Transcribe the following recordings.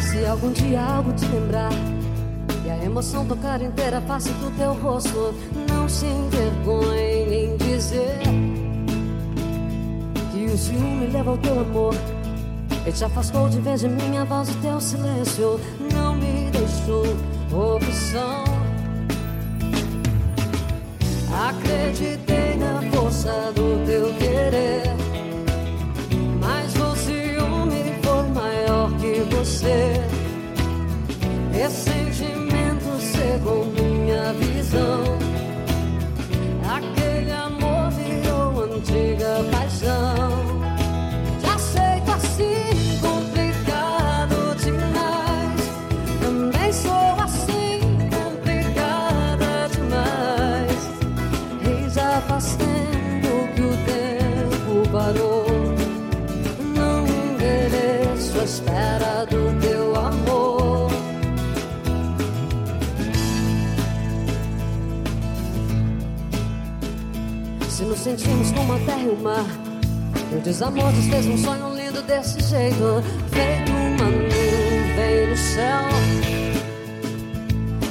Se algum dia algo te lembrar e a emoção tocar inteira a face do teu rosto, não se envergonhe em dizer que o ciúme leva ao teu amor. Ele te afastou de vez de minha voz e teu silêncio não me deixou opção. Acreditei na força do teu querer, Ressentimento cegou minha visão. Aquele amor virou antiga paixão. Já sei que assim complicado demais. Também sou assim complicada demais. E já tempo que o tempo parou. Não envelheço à espera do teu Se nos sentimos como a terra e o mar. E o desamor desfez um sonho lindo desse jeito, feito uma nuvem no céu.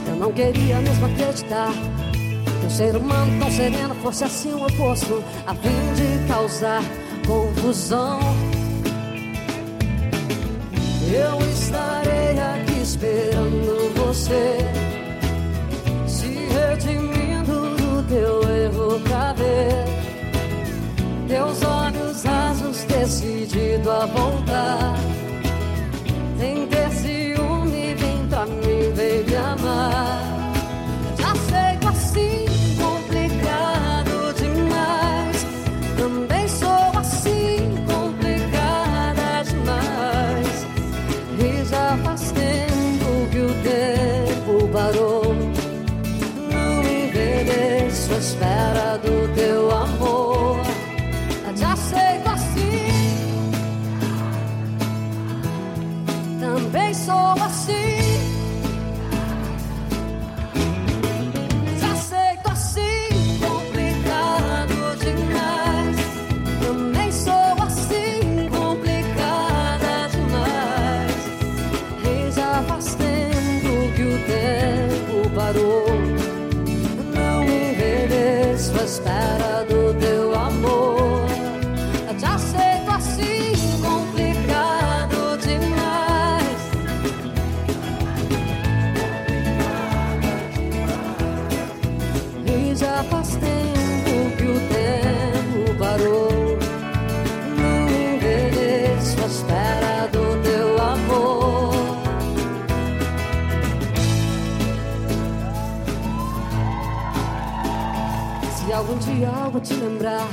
Eu não queria mesmo acreditar que um ser humano tão sereno fosse assim o oposto, a fim de causar confusão. Eu estarei aqui esperando você, voltar. Parou. Não envelheço à espera do teu amor. Sei que assim complicado demais. E já faz tempo algum dia algo te lembrar